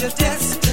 your destiny.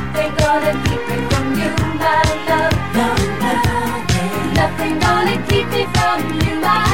Nothing gonna keep me from you, my love. No, nothing. Nothing gonna keep me from you, my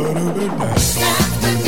Get up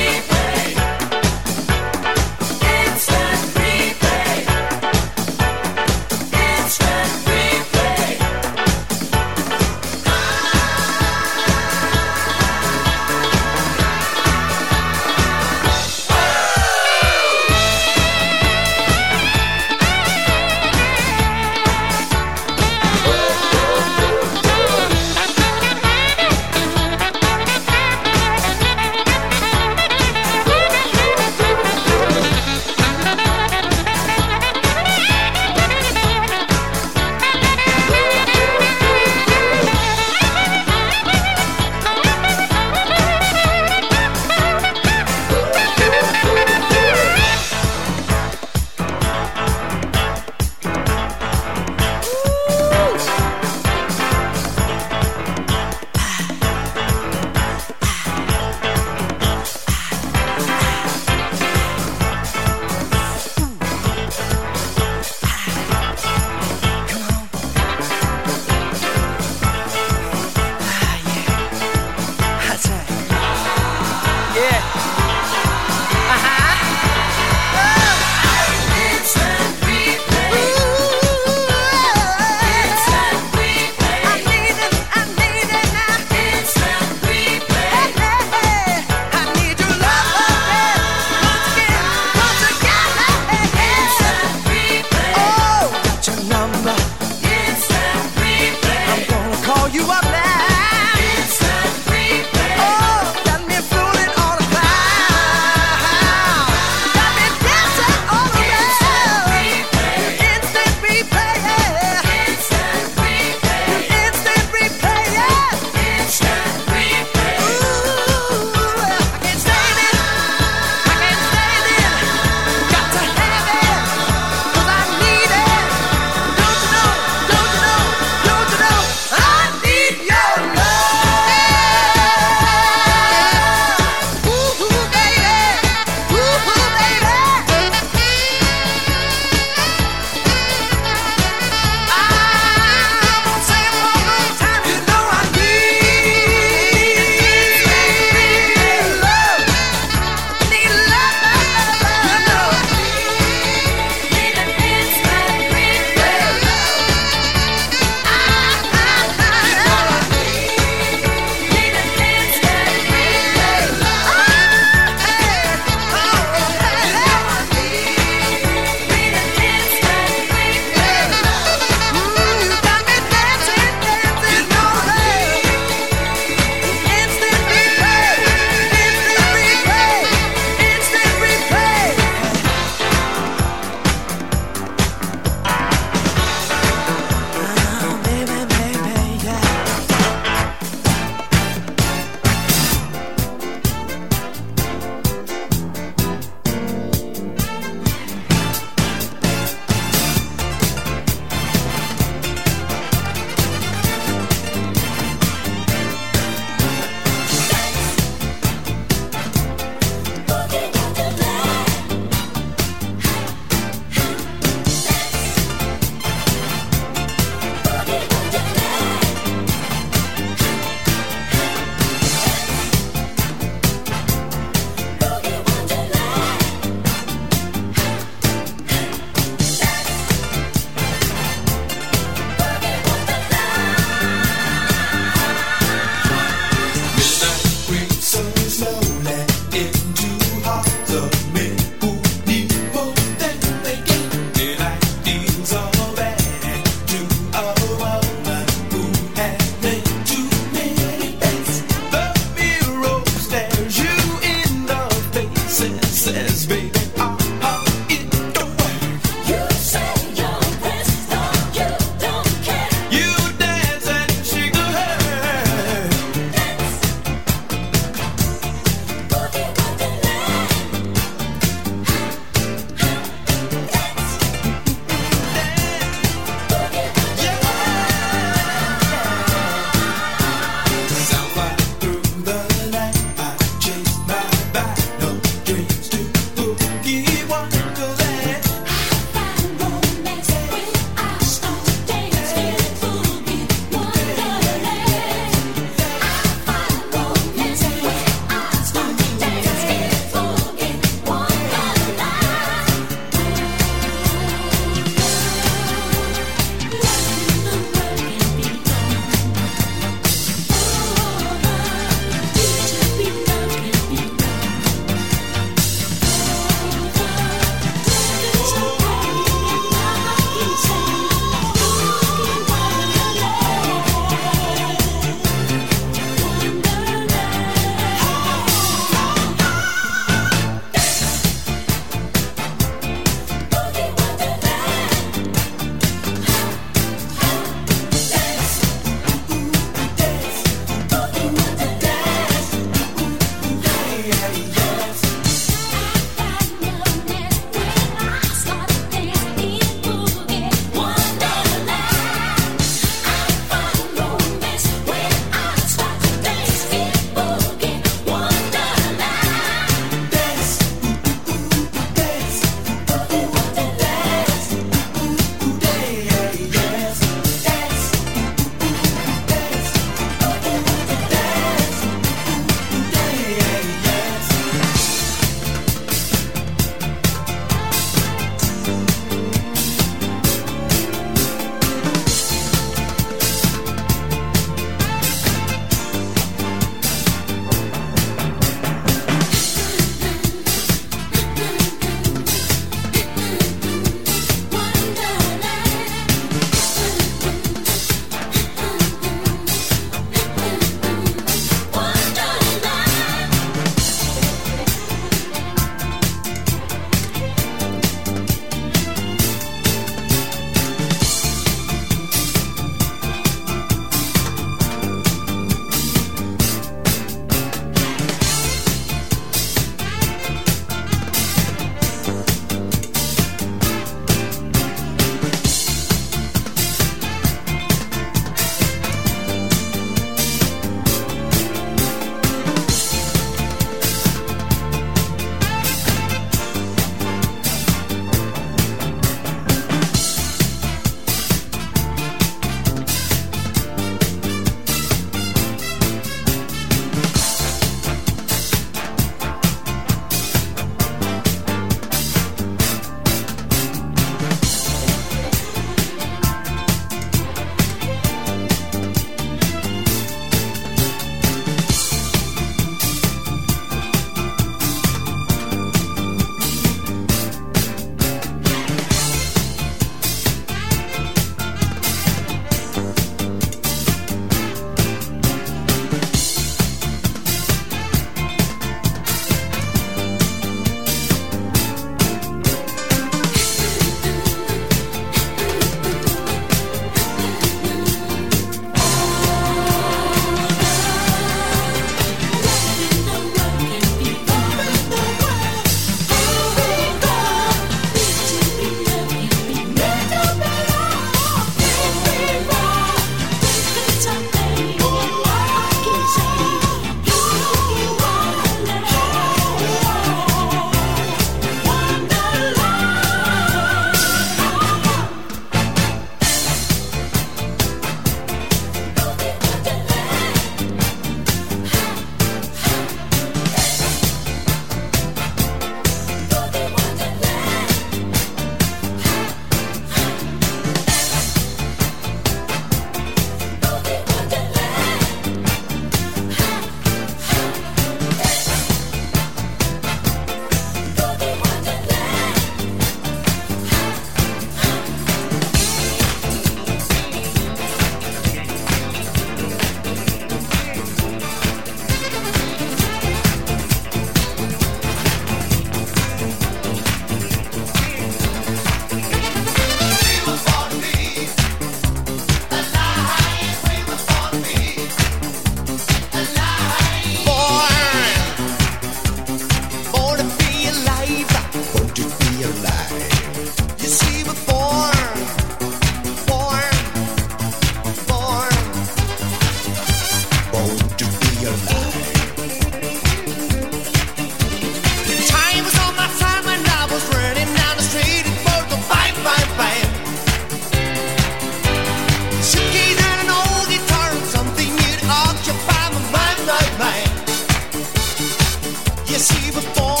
for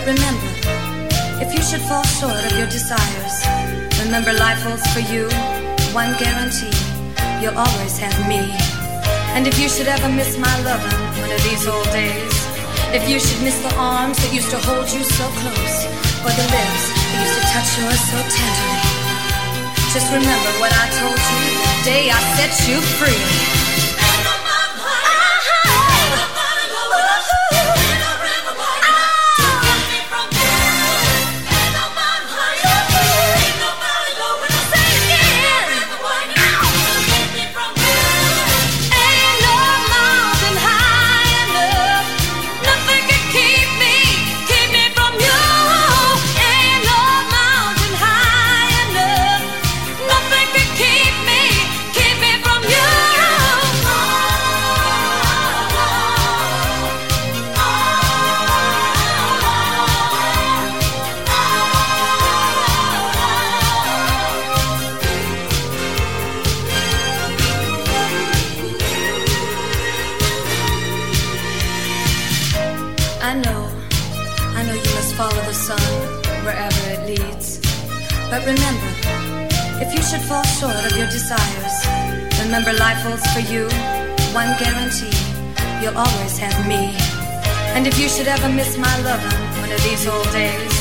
But remember, if you should fall short of your desires, remember life holds for you one guarantee you'll always have me. And if you should ever miss my loving one of these old days, if you should miss the arms that used to hold you so close, or the lips that used to touch yours so tenderly, just remember what I told you the day I set you free. Me. And if you should ever miss my loving one of these old days,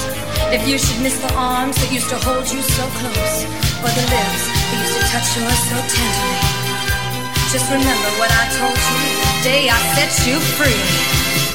if you should miss the arms that used to hold you so close, or the lips that used to touch yours so tenderly, just remember what I told you the day I set you free.